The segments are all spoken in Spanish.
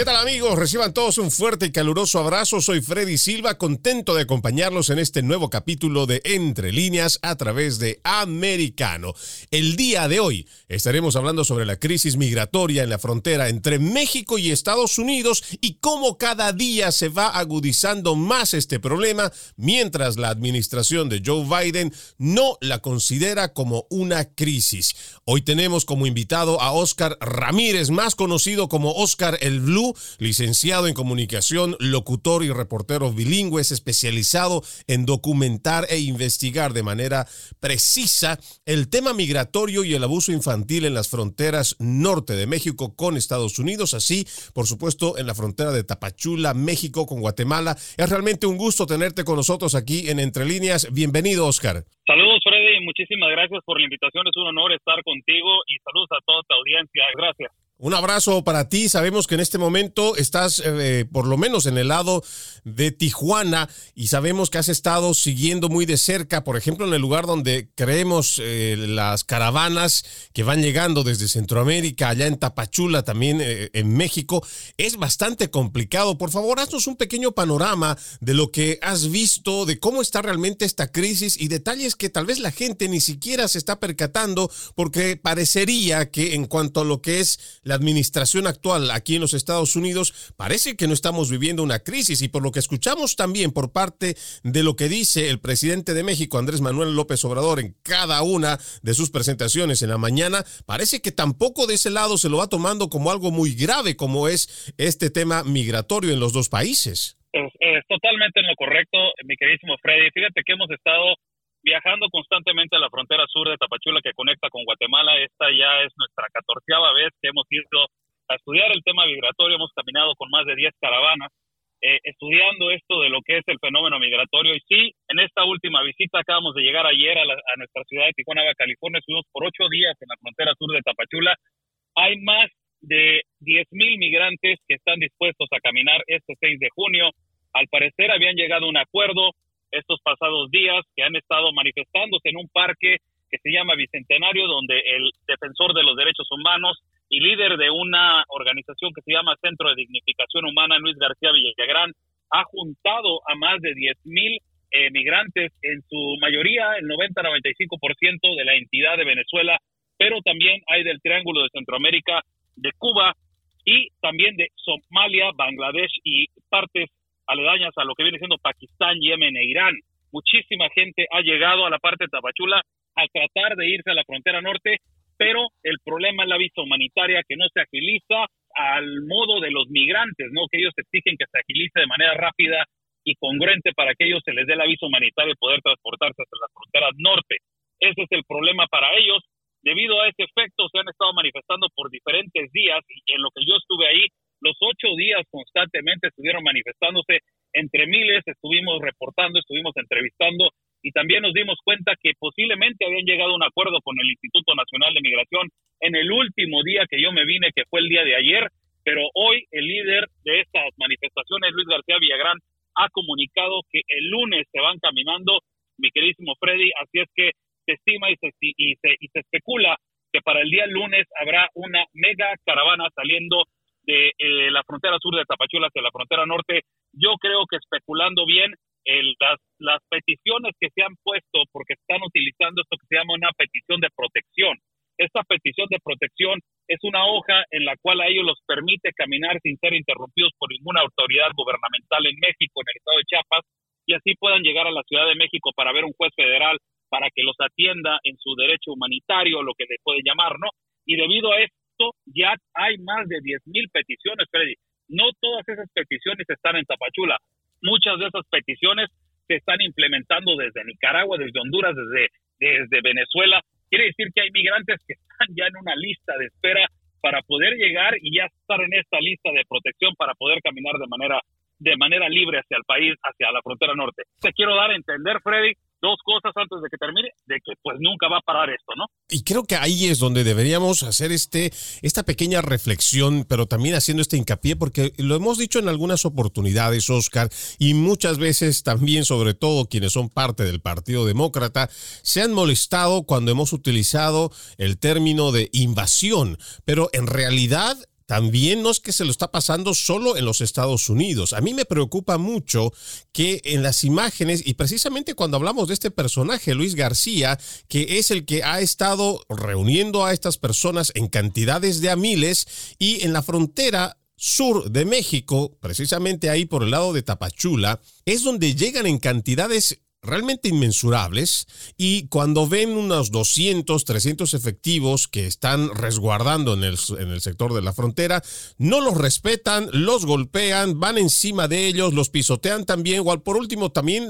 ¿Qué tal amigos? Reciban todos un fuerte y caluroso abrazo. Soy Freddy Silva, contento de acompañarlos en este nuevo capítulo de Entre líneas a través de Americano. El día de hoy estaremos hablando sobre la crisis migratoria en la frontera entre México y Estados Unidos y cómo cada día se va agudizando más este problema mientras la administración de Joe Biden no la considera como una crisis. Hoy tenemos como invitado a Oscar Ramírez, más conocido como Oscar el Blue licenciado en comunicación, locutor y reportero bilingüe, es especializado en documentar e investigar de manera precisa el tema migratorio y el abuso infantil en las fronteras norte de México con Estados Unidos, así, por supuesto, en la frontera de Tapachula, México con Guatemala. Es realmente un gusto tenerte con nosotros aquí en Entre Líneas. Bienvenido, Oscar. Saludos, Freddy. Muchísimas gracias por la invitación. Es un honor estar contigo y saludos a toda tu audiencia. Gracias. Un abrazo para ti. Sabemos que en este momento estás eh, por lo menos en el lado de Tijuana y sabemos que has estado siguiendo muy de cerca, por ejemplo, en el lugar donde creemos eh, las caravanas que van llegando desde Centroamérica, allá en Tapachula, también eh, en México. Es bastante complicado. Por favor, haznos un pequeño panorama de lo que has visto, de cómo está realmente esta crisis y detalles que tal vez la gente ni siquiera se está percatando porque parecería que en cuanto a lo que es la administración actual aquí en los Estados Unidos, parece que no estamos viviendo una crisis y por lo que escuchamos también por parte de lo que dice el presidente de México, Andrés Manuel López Obrador, en cada una de sus presentaciones en la mañana, parece que tampoco de ese lado se lo va tomando como algo muy grave como es este tema migratorio en los dos países. Es, es totalmente en lo correcto, mi queridísimo Freddy. Fíjate que hemos estado viajando constantemente a la frontera sur de Tapachula que conecta con Guatemala. Esta ya es nuestra catorceava vez que hemos ido a estudiar el tema migratorio. Hemos caminado con más de 10 caravanas eh, estudiando esto de lo que es el fenómeno migratorio. Y sí, en esta última visita acabamos de llegar ayer a, nuestra ciudad de Tijuana, California. Estuvimos por ocho días en la frontera sur de Tapachula. Hay más de 10.000 migrantes que están dispuestos a caminar este 6 de junio. Al parecer habían llegado a un acuerdo estos pasados días que han estado manifestándose en un parque que se llama Bicentenario, donde el defensor de los derechos humanos y líder de una organización que se llama Centro de Dignificación Humana, Luis García Villagrán, ha juntado a más de 10 mil eh, migrantes, en su mayoría el 90-95% de la entidad de Venezuela, pero también hay del Triángulo de Centroamérica, de Cuba y también de Somalia, Bangladesh y partes aledañas a lo que viene siendo Pakistán, Yemen e Irán. Muchísima gente ha llegado a la parte de Tapachula a tratar de irse a la frontera norte, pero el problema es la visa humanitaria que no se agiliza al modo de los migrantes, ¿no? Que ellos exigen que se agilice de manera rápida y congruente para que ellos se les dé la visa humanitaria y poder transportarse hasta las fronteras norte. Ese es el problema para ellos. Debido a ese efecto, se han estado manifestando por diferentes días y en lo que yo estuve ahí, los ocho días constantemente estuvieron manifestándose entre miles, estuvimos reportando, estuvimos entrevistando y también nos dimos cuenta que posiblemente habían llegado a un acuerdo con el Instituto Nacional de Migración en el último día que yo me vine, que fue el día de ayer, pero hoy el líder de estas manifestaciones, Luis García Villagrán, ha comunicado que el lunes se van caminando, mi queridísimo Freddy, así es que se estima y se, y se, y se especula que para el día lunes habrá una mega caravana saliendo de eh, la frontera sur de Tapachula hacia la frontera norte, yo creo que especulando bien, las peticiones que se han puesto, porque están utilizando esto que se llama una petición de protección. Esta petición de protección es una hoja en la cual a ellos los permite caminar sin ser interrumpidos por ninguna autoridad gubernamental en México, en el estado de Chiapas, y así puedan llegar a la Ciudad de México para ver un juez federal para que los atienda en su derecho humanitario, lo que se puede llamar, ¿no? Y debido a esto, hay más de 10.000 peticiones, Freddy. No todas esas peticiones están en Tapachula. Muchas de esas peticiones se están implementando desde Nicaragua, desde Honduras, desde, desde Venezuela. Quiere decir que hay migrantes que están ya en una lista de espera para poder llegar y ya estar en esta lista de protección para poder caminar de manera de manera libre hacia el país, hacia la frontera norte. Te quiero dar a entender, Freddy, dos cosas antes de que termine, de que pues nunca va a parar esto, ¿no? Y creo que ahí es donde deberíamos hacer este, esta pequeña reflexión, pero también haciendo este hincapié, porque lo hemos dicho en algunas oportunidades, Oscar, y muchas veces también, sobre todo quienes son parte del Partido Demócrata, se han molestado cuando hemos utilizado el término de invasión, pero en realidad también no es que se lo está pasando solo en los Estados Unidos. A mí me preocupa mucho que en las imágenes, y precisamente cuando hablamos de este personaje, Luis García, que es el que ha estado reuniendo a estas personas en cantidades de a miles y en la frontera sur de México, precisamente ahí por el lado de Tapachula, es donde llegan en cantidades realmente inmensurables y cuando ven unos 200, 300 efectivos que están resguardando en el, en el sector de la frontera, no los respetan, los golpean, van encima de ellos, los pisotean también, o por último también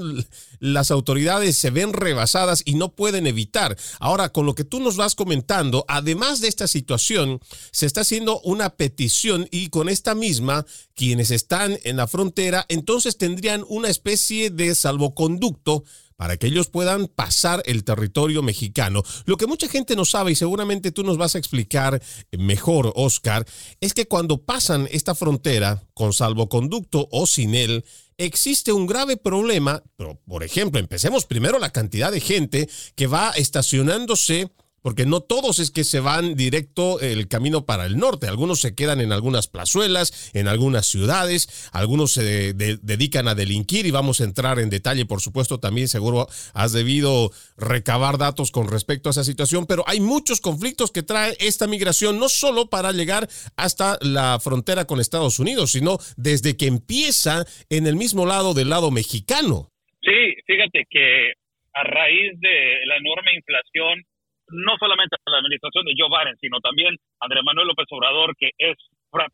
las autoridades se ven rebasadas y no pueden evitar. Ahora, con lo que tú nos vas comentando, además de esta situación, se está haciendo una petición y con esta misma, quienes están en la frontera, entonces tendrían una especie de salvoconducto para que ellos puedan pasar el territorio mexicano. Lo que mucha gente no sabe y seguramente tú nos vas a explicar mejor, Oscar, es que cuando pasan esta frontera con salvoconducto o sin él, existe un grave problema, pero por ejemplo, empecemos primero la cantidad de gente que va estacionándose porque no todos es que se van directo el camino para el norte, algunos se quedan en algunas plazuelas, en algunas ciudades, algunos se dedican a delinquir y vamos a entrar en detalle, por supuesto, también seguro has debido recabar datos con respecto a esa situación, pero hay muchos conflictos que trae esta migración, no solo para llegar hasta la frontera con Estados Unidos, sino desde que empieza en el mismo lado del lado mexicano. Sí, fíjate que a raíz de la enorme inflación, no solamente a la administración de Joe Biden, sino también Andrés Manuel López Obrador, que es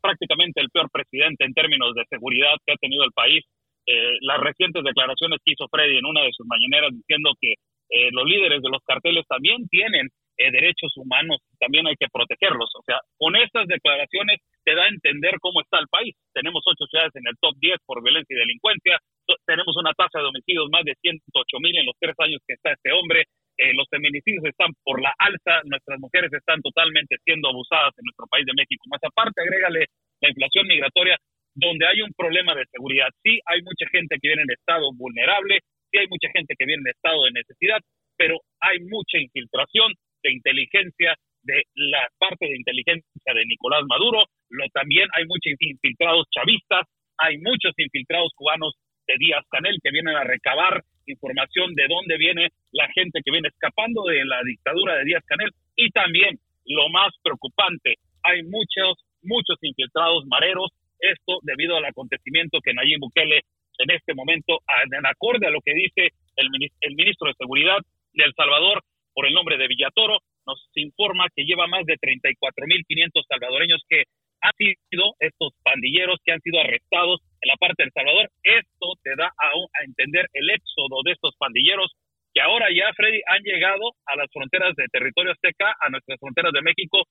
prácticamente el peor presidente en términos de seguridad que ha tenido el país. Eh, las recientes declaraciones que hizo Freddy en una de sus mañaneras diciendo que eh, los líderes de los carteles también tienen eh, derechos humanos, también hay que protegerlos. O sea, con estas declaraciones te da a entender cómo está el país. Tenemos ocho ciudades en el top 10 por violencia y delincuencia, tenemos una tasa de homicidios más de 108 mil en los tres años que está este hombre, eh, los feminicidios están por la alza, nuestras mujeres están totalmente siendo abusadas en nuestro país de México. Más aparte, agrégale la inflación migratoria, donde hay un problema de seguridad. Sí, hay mucha gente que viene en estado vulnerable, sí hay mucha gente que viene en estado de necesidad, pero hay mucha infiltración de inteligencia de la parte de inteligencia de Nicolás Maduro, lo, también hay muchos infiltrados chavistas, hay muchos infiltrados cubanos de Díaz Canel que vienen a recabar información de dónde viene la gente que viene escapando de la dictadura de Díaz Canel y también lo más preocupante, hay muchos, muchos infiltrados mareros, esto debido al acontecimiento que Nayib Bukele en este momento, en acorde a lo que dice el, el ministro de Seguridad de El Salvador, por el nombre de Villatoro, nos informa que lleva más de 34.500 salvadoreños que han sido estos pandilleros que han sido arrestados la parte del Salvador. Esto te da a, a, entender el éxodo de estos pandilleros que ahora ya, Freddy, han llegado a las fronteras de territorio azteca, a nuestras fronteras de México,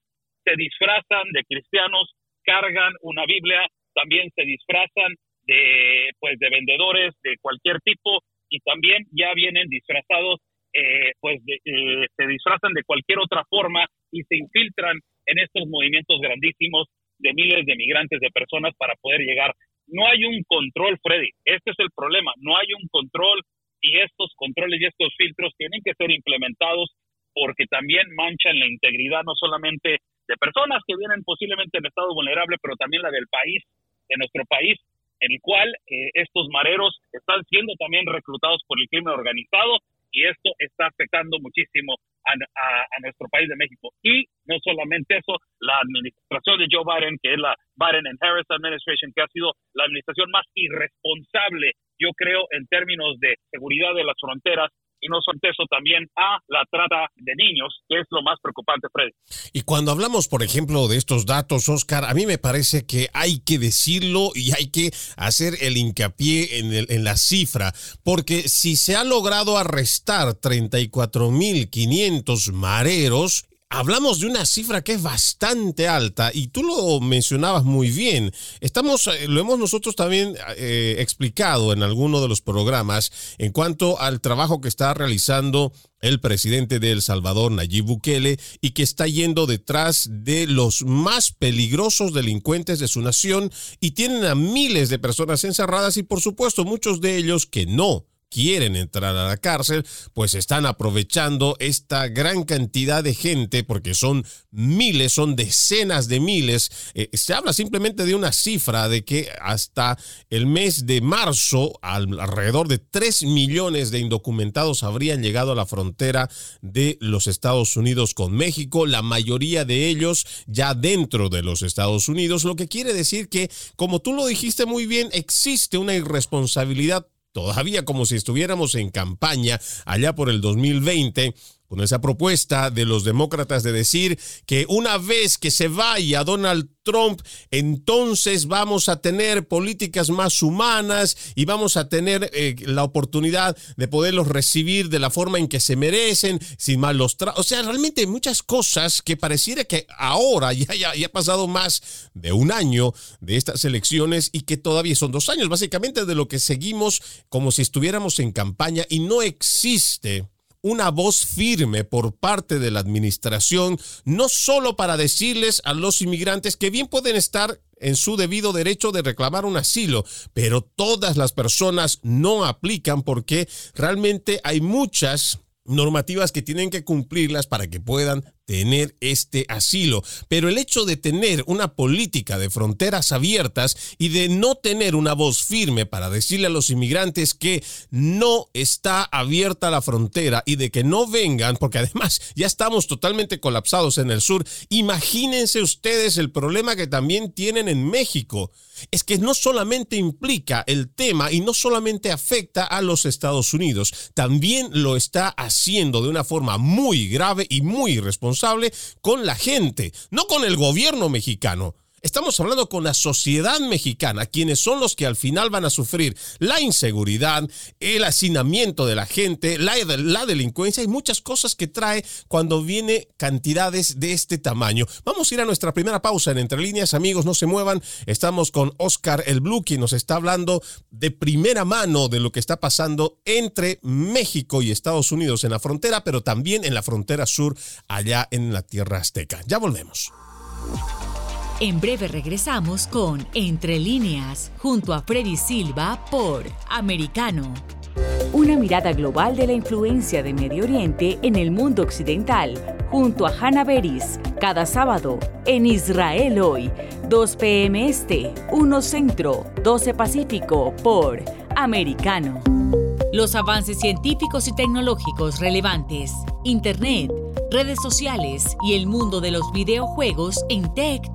se disfrazan de cristianos, cargan una Biblia, también se disfrazan de, pues, de vendedores de cualquier tipo y también ya vienen disfrazados, eh, pues, eh, se disfrazan de cualquier otra forma y se infiltran en estos movimientos grandísimos de miles de migrantes, de personas para poder llegar. No hay un control, Freddy. Este es el problema. No hay un control y estos controles y estos filtros tienen que ser implementados porque también manchan la integridad no solamente de personas que vienen posiblemente en estado vulnerable, pero también la del país, de nuestro país, en el cual eh, estos mareros están siendo también reclutados por el crimen organizado y esto está afectando muchísimo a, nuestro país de México. Y no solamente eso, la administración de Joe Biden, que es la Biden and Harris Administration, que ha sido la administración más irresponsable, yo creo, en términos de seguridad de las fronteras y no son eso también a la trata de niños, que es lo más preocupante, Fred. Y cuando hablamos, por ejemplo, de estos datos, Oscar, a mí me parece que hay que decirlo y hay que hacer el hincapié en, el, en la cifra, porque si se ha logrado arrestar 34.500 mareros, hablamos de una cifra que es bastante alta y tú lo mencionabas muy bien. Estamos, eh, lo hemos nosotros también eh, explicado en alguno de los programas en cuanto al trabajo que está realizando el presidente de El Salvador, Nayib Bukele, y que está yendo detrás de los más peligrosos delincuentes de su nación y tienen a miles de personas encerradas y por supuesto muchos de ellos que no quieren entrar a la cárcel, pues están aprovechando esta gran cantidad de gente, porque son miles, son decenas de miles. Eh, se habla simplemente de una cifra de que hasta el mes de marzo, alrededor de 3 millones de indocumentados habrían llegado a la frontera de los Estados Unidos con México, la mayoría de ellos ya dentro de los Estados Unidos, lo que quiere decir que, como tú lo dijiste muy bien, existe una irresponsabilidad todavía como si estuviéramos en campaña allá por el 2020 con esa propuesta de los demócratas de decir que una vez que se vaya Donald Trump, entonces vamos a tener políticas más humanas y vamos a tener eh, la oportunidad de poderlos recibir de la forma en que se merecen, sin malos tratos. O sea, realmente muchas cosas que pareciera que ahora ya, ya, ya ha pasado más de un año de estas elecciones y que todavía son dos años, básicamente de lo que seguimos como si estuviéramos en campaña y no existe una voz firme por parte de la administración, no solo para decirles a los inmigrantes que bien pueden estar en su debido derecho de reclamar un asilo, pero todas las personas no aplican porque realmente hay muchas normativas que tienen que cumplirlas para que puedan tener este asilo. Pero el hecho de tener una política de fronteras abiertas y de no tener una voz firme para decirle a los inmigrantes que no está abierta la frontera y de que no vengan, porque además ya estamos totalmente colapsados en el sur, imagínense ustedes el problema que también tienen en México. Es que no solamente implica el tema y no solamente afecta a los Estados Unidos, también lo está haciendo de una forma muy grave y muy irresponsable con la gente, no con el gobierno mexicano. Estamos hablando con la sociedad mexicana, quienes son los que al final van a sufrir la inseguridad, el hacinamiento de la gente, la, la, delincuencia y muchas cosas que trae cuando viene cantidades de este tamaño. Vamos a ir a nuestra primera pausa en Entre Líneas, amigos, no se muevan. Estamos con Oscar El Blue, quien nos está hablando de primera mano de lo que está pasando entre México y Estados Unidos en la frontera, pero también en la frontera sur, allá en la tierra azteca. Ya volvemos. En breve regresamos con Entre líneas, junto a Freddy Silva por Americano. Una mirada global de la influencia de Medio Oriente en el mundo occidental, junto a Hannah Beris, cada sábado en Israel hoy, 2 p.m. Este, 1 Centro, 12 Pacífico por Americano. Los avances científicos y tecnológicos relevantes, Internet, redes sociales y el mundo de los videojuegos en Talk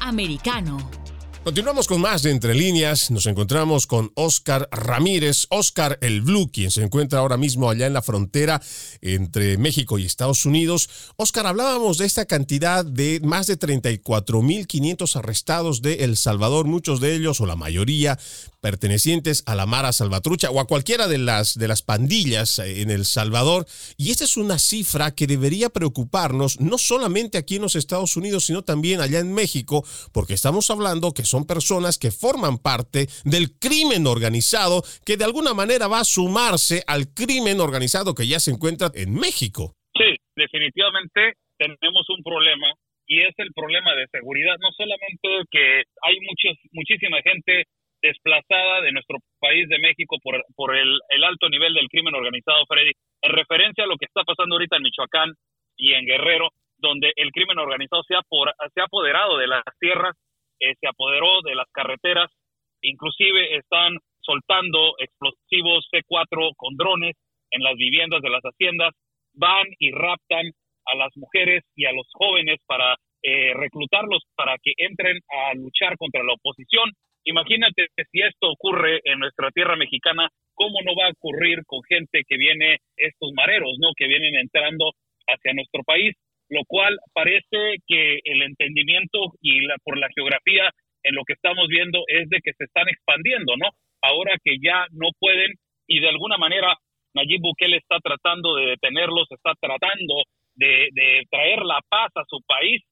americano. Continuamos con más de Entre Líneas. Nos encontramos con Oscar Ramírez, Oscar el Blue, quien se encuentra ahora mismo allá en la frontera entre México y Estados Unidos. Oscar, hablábamos de esta cantidad de más de 34.500 arrestados de El Salvador, muchos de ellos o la mayoría pertenecientes a la Mara Salvatrucha o a cualquiera de las, de las pandillas en El Salvador. Y esta es una cifra que debería preocuparnos no solamente aquí en los Estados Unidos, sino también allá en México, porque estamos hablando que son son personas que forman parte del crimen organizado que de alguna manera va a sumarse al crimen organizado que ya se encuentra en México. Sí, definitivamente tenemos un problema y es el problema de seguridad. No solamente que hay muchos, muchísima gente desplazada de nuestro país de México por, por el, el, alto nivel del crimen organizado, Freddy, en referencia a lo que está pasando ahorita en Michoacán y en Guerrero, donde el crimen organizado se ha, por, se ha apoderado de las tierras eh, se apoderó de las carreteras, inclusive están soltando explosivos C4 con drones en las viviendas de las haciendas, van y raptan a las mujeres y a los jóvenes para eh, reclutarlos para que entren a luchar contra la oposición. Imagínate si esto ocurre en nuestra tierra mexicana, ¿cómo no va a ocurrir con gente que viene, estos mareros, ¿no? Que vienen entrando hacia nuestro país lo cual parece que el entendimiento y la, por la geografía en lo que estamos viendo es de que se están expandiendo, ¿no? Ahora que ya no pueden y de alguna manera Nayib Bukele está tratando de detenerlos, está tratando de, traer la paz a su país.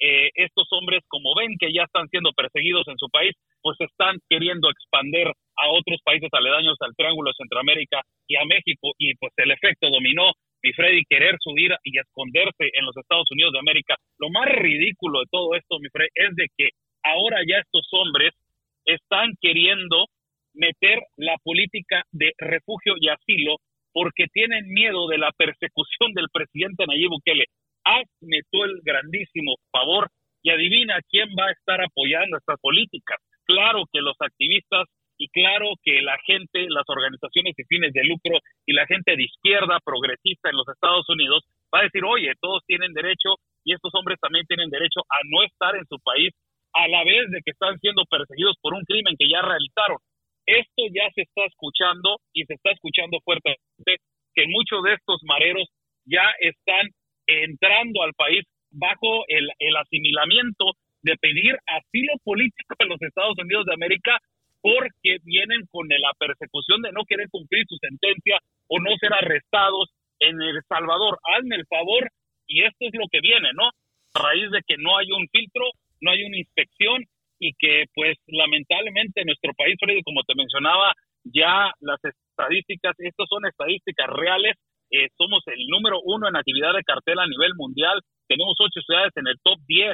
Eh, estos hombres, como ven que ya están siendo perseguidos en su país, pues están queriendo expander a otros países aledaños al Triángulo de Centroamérica y a México y pues el efecto dominó mi Freddy, querer subir y esconderse en los Estados Unidos de América. Lo más ridículo de todo esto, mi Freddy, es de que ahora ya estos hombres están queriendo meter la política de refugio y asilo porque tienen miedo de la persecución del presidente Nayib Bukele. Hazme tú el grandísimo favor y adivina quién va a estar apoyando estas políticas. Claro que los activistas y claro que la gente, las organizaciones de fines de lucro y la gente de izquierda progresista en los Estados Unidos va a decir, oye, todos tienen derecho y estos hombres también tienen derecho a no estar en su país a la vez de que están siendo perseguidos por un crimen que ya realizaron. Esto ya se está escuchando y se está escuchando fuertemente que muchos de estos mareros ya están entrando al país bajo el, el asimilamiento de pedir asilo político en los Estados Unidos de América porque vienen con la persecución de no querer cumplir su sentencia o no ser arrestados en El Salvador. Hazme el favor y esto es lo que viene, ¿no? A raíz de que no hay un filtro, no hay una inspección y que pues lamentablemente en nuestro país, como te mencionaba, ya las estadísticas, estas son estadísticas reales, eh, somos el número uno en actividad de cartel a nivel mundial, tenemos ocho ciudades en el top 10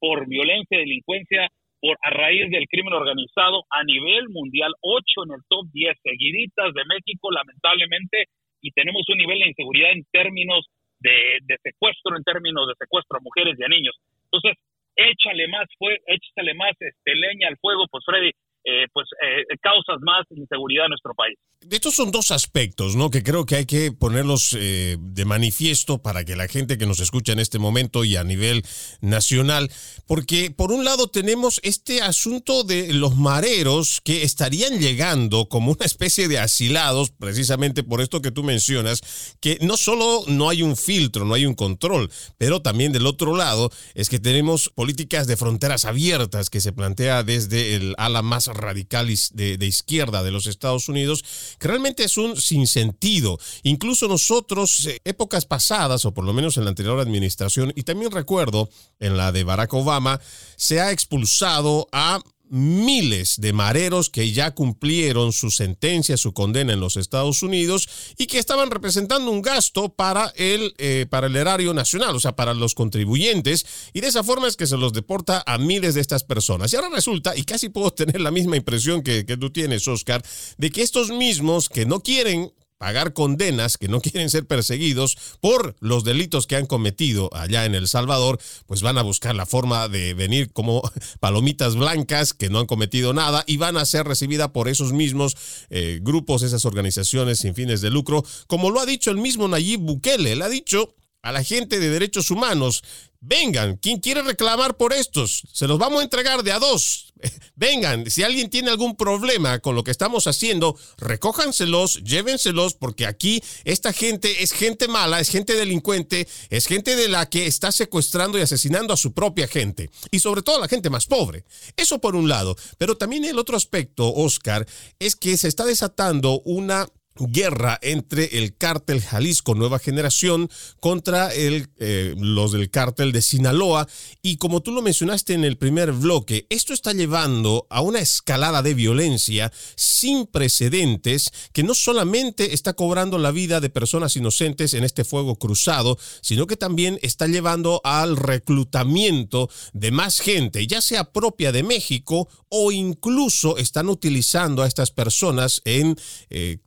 por violencia y delincuencia por a raíz del crimen organizado a nivel mundial, ocho en el top 10 seguiditas de México, lamentablemente, y tenemos un nivel de inseguridad en términos de, de secuestro, en términos de secuestro a mujeres y a niños. Entonces, échale más, fue, échale más este, leña al fuego, pues Freddy, eh, pues eh, causas más inseguridad en nuestro país. Estos son dos aspectos, ¿no? Que creo que hay que ponerlos eh, de manifiesto para que la gente que nos escucha en este momento y a nivel nacional, porque por un lado tenemos este asunto de los mareros que estarían llegando como una especie de asilados, precisamente por esto que tú mencionas, que no solo no hay un filtro, no hay un control, pero también del otro lado es que tenemos políticas de fronteras abiertas que se plantea desde el ala más radical de, izquierda de los Estados Unidos, que realmente es un sinsentido. Incluso nosotros, eh, épocas pasadas, o por lo menos en la anterior administración, y también recuerdo en la de Barack Obama, se ha expulsado a miles de mareros que ya cumplieron su sentencia, su condena en los Estados Unidos y que estaban representando un gasto para el, eh, para el erario nacional, o sea, para los contribuyentes, y de esa forma es que se los deporta a miles de estas personas. Y ahora resulta, y casi puedo tener la misma impresión que, que tú tienes, Oscar, de que estos mismos que no quieren pagar condenas, que no quieren ser perseguidos por los delitos que han cometido allá en El Salvador, pues van a buscar la forma de venir como palomitas blancas que no han cometido nada y van a ser recibidas por esos mismos eh, grupos, esas organizaciones sin fines de lucro, como lo ha dicho el mismo Nayib Bukele, él ha dicho a la gente de derechos humanos, vengan, ¿quién quiere reclamar por estos? Se los vamos a entregar de a dos. Vengan, si alguien tiene algún problema con lo que estamos haciendo, recójanselos, llévenselos, porque aquí esta gente es gente mala, es gente delincuente, es gente de la que está secuestrando y asesinando a su propia gente, y sobre todo a la gente más pobre. Eso por un lado, pero también el otro aspecto, Oscar, es que se está desatando una guerra entre el cártel Jalisco Nueva Generación contra eh, los del cártel de Sinaloa. Y como tú lo mencionaste en el primer bloque, esto está llevando a una escalada de violencia sin precedentes que no solamente está cobrando la vida de personas inocentes en este fuego cruzado, sino que también está llevando al reclutamiento de más gente, ya sea propia de México o incluso están utilizando a estas personas en eh,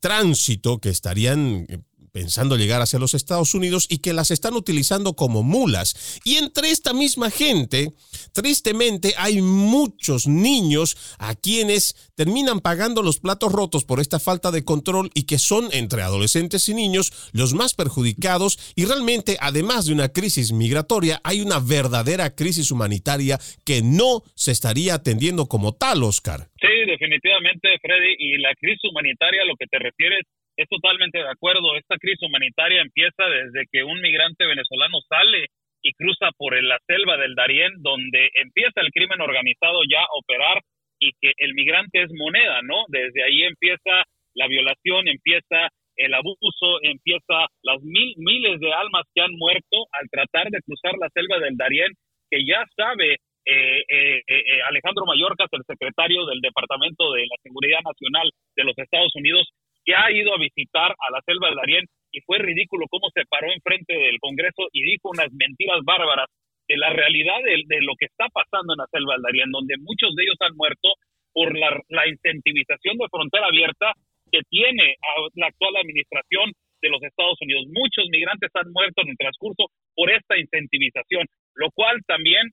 que estarían eh, pensando llegar hacia los Estados Unidos y que las están utilizando como mulas. Y entre esta misma gente, tristemente, hay muchos niños a quienes terminan pagando los platos rotos por esta falta de control y que son entre adolescentes y niños los más perjudicados y realmente, además de una crisis migratoria, hay una verdadera crisis humanitaria que no se estaría atendiendo como tal, Oscar. Sí, definitivamente, Freddy, y la crisis humanitaria, lo que te refieres es totalmente de acuerdo. Esta crisis humanitaria empieza desde que un migrante venezolano sale y cruza por la selva del Darién, donde empieza el crimen organizado ya a operar y que el migrante es moneda, ¿no? Desde ahí empieza la violación, empieza el abuso, empieza las mil, miles de almas que han muerto al tratar de cruzar la selva del Darién, que ya sabe eh, eh, eh, Alejandro Mayorkas, el secretario del Departamento de la Seguridad Nacional de los Estados Unidos, que ha ido a visitar a la selva del Darién y fue ridículo cómo se paró enfrente del Congreso y dijo unas mentiras bárbaras de la realidad de, lo que está pasando en la selva del Darién, donde muchos de ellos han muerto por la, la incentivización de frontera abierta que tiene la actual administración de los Estados Unidos. Muchos migrantes han muerto en el transcurso por esta incentivización, lo cual también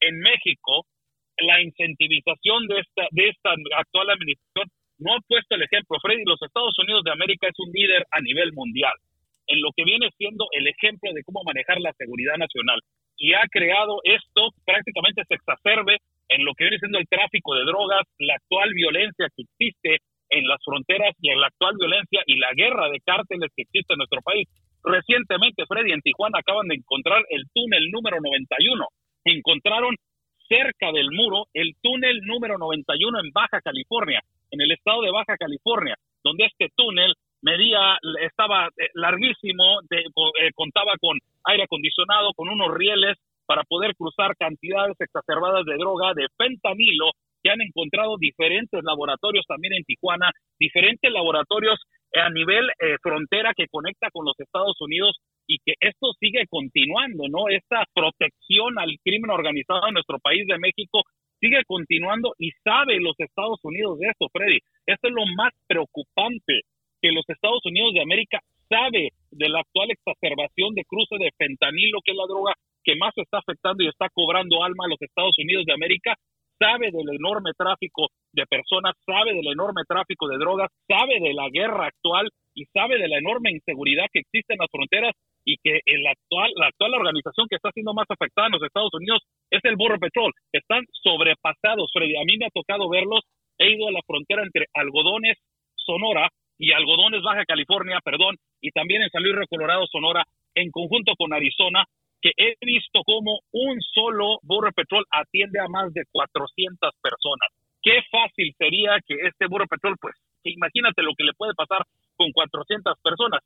en México la incentivización de esta, de esta actual administración no ha puesto el ejemplo. Freddy, los Estados Unidos de América es un líder a nivel mundial en lo que viene siendo el ejemplo de cómo manejar la seguridad nacional. Y ha creado esto, prácticamente se exacerbe en lo que viene siendo el tráfico de drogas, la actual violencia que existe en las fronteras y en la actual violencia y la guerra de cárteles que existe en nuestro país. Recientemente, Freddy, en Tijuana acaban de encontrar el túnel número 91. Encontraron cerca del muro el túnel número 91 en Baja California en el estado de Baja California, donde este túnel medía, estaba eh, larguísimo, de, eh, contaba con aire acondicionado, con unos rieles para poder cruzar cantidades exacerbadas de droga, de fentanilo, que han encontrado diferentes laboratorios también en Tijuana, diferentes laboratorios a nivel eh, frontera que conecta con los Estados Unidos y que esto sigue continuando, ¿no? Esta protección al crimen organizado en nuestro país de México sigue continuando y sabe los Estados Unidos de esto, Freddy. Esto es lo más preocupante, que los Estados Unidos de América sabe de la actual exacerbación de cruce de fentanilo, que es la droga que más está afectando y está cobrando alma a los Estados Unidos de América, sabe del enorme tráfico de personas, sabe del enorme tráfico de drogas, sabe de la guerra actual y sabe de la enorme inseguridad que existe en las fronteras y que el actual, la actual organización que está siendo más afectada en los Estados Unidos es el Borro Petrol. Están sobrepasados, Freddy. A mí me ha tocado verlos. He ido a la frontera entre Algodones, Sonora, y Algodones, Baja California, perdón, y también en San Luis Colorado, Sonora, en conjunto con Arizona, que he visto como un solo Borro Petrol atiende a más de 400 personas. Qué fácil sería que este Borro Petrol, pues, imagínate lo que le puede pasar con 400 personas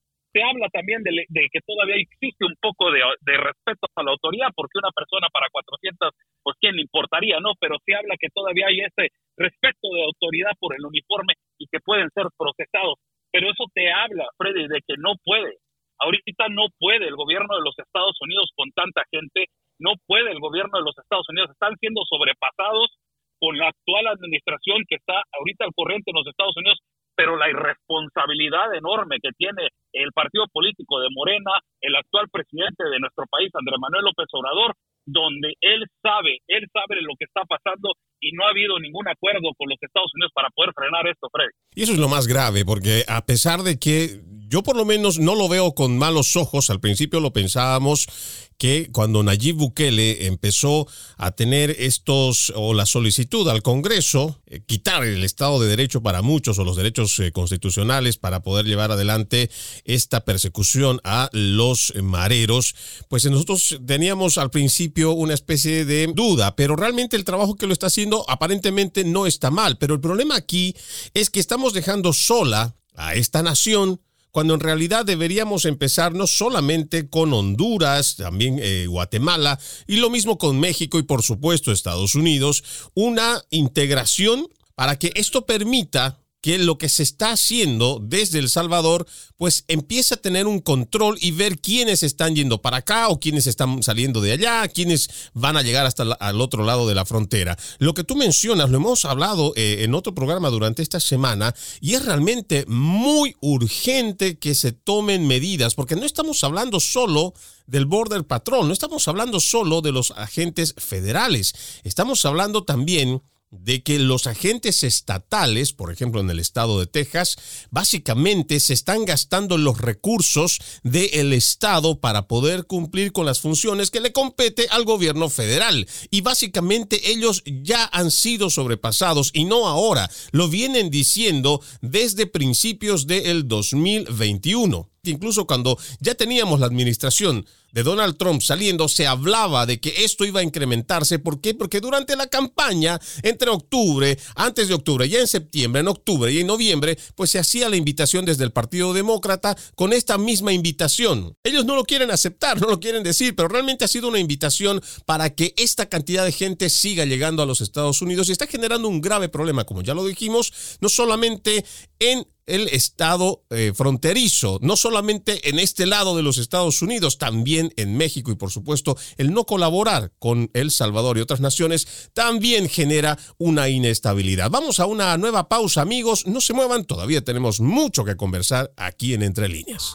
también de, que todavía existe un poco de, respeto a la autoridad, porque una persona para 400, pues quién importaría, ¿no? Pero se habla que todavía hay ese de autoridad por el uniforme y que pueden ser procesados. Pero eso te habla, Freddy, de que no puede. Ahorita no puede el gobierno de los Estados Unidos con tanta gente, no puede el gobierno de los Estados Unidos, están siendo sobrepasados con la actual administración que está ahorita al corriente en los Estados Unidos, pero la irresponsabilidad enorme que tiene el partido político de Morena, el actual presidente de nuestro país, Andrés Manuel López Obrador, donde él sabe, él sabe lo que está pasando y no ha habido ningún acuerdo con los Estados Unidos para poder frenar esto, Fred. Y eso es lo más grave, porque a pesar de que yo por lo menos no lo veo con malos ojos, al principio lo pensábamos que cuando Nayib Bukele empezó a tener estos o la solicitud al Congreso, eh, quitar el Estado de Derecho para muchos o los derechos eh, constitucionales para poder llevar adelante esta persecución a los mareros, pues nosotros teníamos al principio una especie de duda, pero realmente el trabajo que lo está haciendo aparentemente no está mal, pero el problema aquí es que estamos dejando sola a esta nación cuando en realidad deberíamos empezar no solamente con Honduras, también eh, Guatemala y lo mismo con México y por supuesto Estados Unidos, una integración para que esto permita que lo que se está haciendo desde El Salvador, pues empieza a tener un control y ver quiénes están yendo para acá o quiénes están saliendo de allá, quiénes van a llegar hasta el otro lado de la frontera. Lo que tú mencionas, lo hemos hablado eh, en otro programa durante esta semana y es realmente muy urgente que se tomen medidas, porque no estamos hablando solo del Border Patrol, no estamos hablando solo de los agentes federales, estamos hablando también de que los agentes estatales, por ejemplo en el estado de Texas, básicamente se están gastando los recursos del estado para poder cumplir con las funciones que le compete al gobierno federal. Y básicamente ellos ya han sido sobrepasados y no ahora, lo vienen diciendo desde principios del 2021 incluso cuando ya teníamos la administración de Donald Trump saliendo, se hablaba de que esto iba a incrementarse. ¿Por qué? Porque durante la campaña, entre octubre, antes de octubre, ya en septiembre, en octubre y en noviembre, pues se hacía la invitación desde el Partido Demócrata con esta misma invitación. Ellos no lo quieren aceptar, no lo quieren decir, pero realmente ha sido una invitación para que esta cantidad de gente siga llegando a los Estados Unidos y está generando un grave problema, como ya lo dijimos, no solamente en el estado eh, fronterizo, no solamente en este lado de los Estados Unidos, también en México y por supuesto el no colaborar con El Salvador y otras naciones también genera una inestabilidad. Vamos a una nueva pausa amigos, no se muevan, todavía tenemos mucho que conversar aquí en Entre Líneas.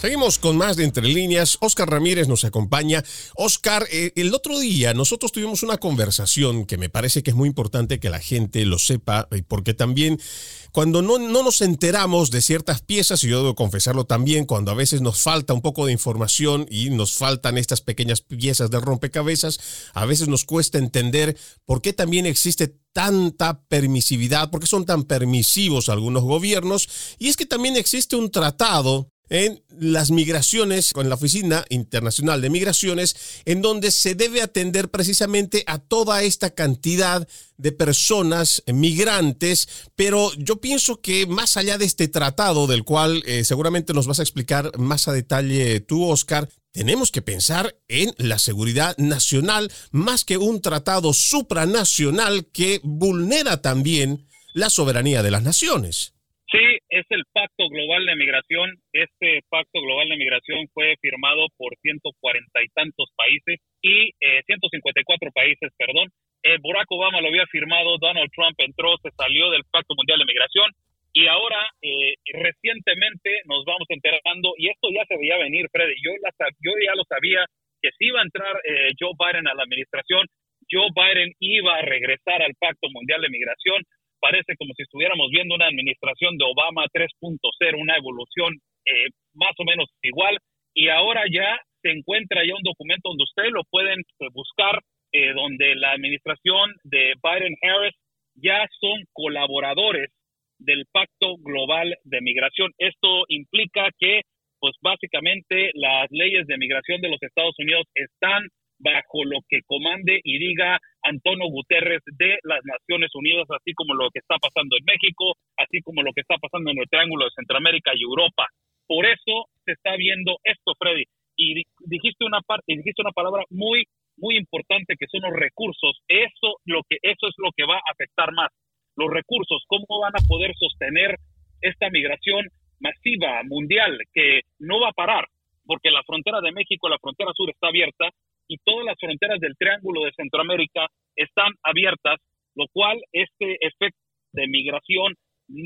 Seguimos con más de Entre Líneas. Oscar Ramírez nos acompaña. Oscar, eh, el otro día nosotros tuvimos una conversación que me parece que es muy importante que la gente lo sepa, eh, porque también cuando no, no nos enteramos de ciertas piezas, y yo debo confesarlo también, cuando a veces nos falta un poco de información y nos faltan estas pequeñas piezas de rompecabezas, a veces nos cuesta entender por qué también existe tanta permisividad, por qué son tan permisivos algunos gobiernos, y es que también existe un tratado en las migraciones, con la Oficina Internacional de Migraciones, en donde se debe atender precisamente a toda esta cantidad de personas migrantes, pero yo pienso que más allá de este tratado, del cual eh, seguramente nos vas a explicar más a detalle tú, Oscar, tenemos que pensar en la seguridad nacional más que un tratado supranacional que vulnera también la soberanía de las naciones. Sí, es el Pacto Global de Migración. Este Pacto Global de Migración fue firmado por 140 y tantos países y eh, 154 países, perdón. Eh, Barack Obama lo había firmado, Donald Trump entró, se salió del Pacto Mundial de Migración y ahora eh, recientemente nos vamos enterando, y esto ya se veía venir, Freddy, yo, yo ya lo sabía, que si iba a entrar eh, Joe Biden a la administración, Joe Biden iba a regresar al Pacto Mundial de Migración, parece como si estuviéramos viendo una administración de Obama 3.0, una evolución eh, más o menos igual. Y ahora ya se encuentra ya un documento donde ustedes lo pueden eh, buscar, eh, donde la administración de Biden-Harris ya son colaboradores del Pacto Global de Migración. Esto implica que, pues básicamente, las leyes de migración de los Estados Unidos están bajo lo que comande y diga Antonio Guterres de las Naciones Unidas, así como lo que está pasando en México, así como lo que está pasando en el Triángulo de Centroamérica y Europa. Por eso se está viendo esto, Freddy. Y dijiste una parte, dijiste una palabra muy, muy importante que son los recursos. Eso, lo que, eso es lo que va a afectar más. Los recursos, cómo van a poder sostener esta migración masiva mundial que no va a parar, porque la frontera de México, la frontera sur está abierta, y todas las fronteras del Triángulo de Centroamérica están abiertas, lo cual este efecto de migración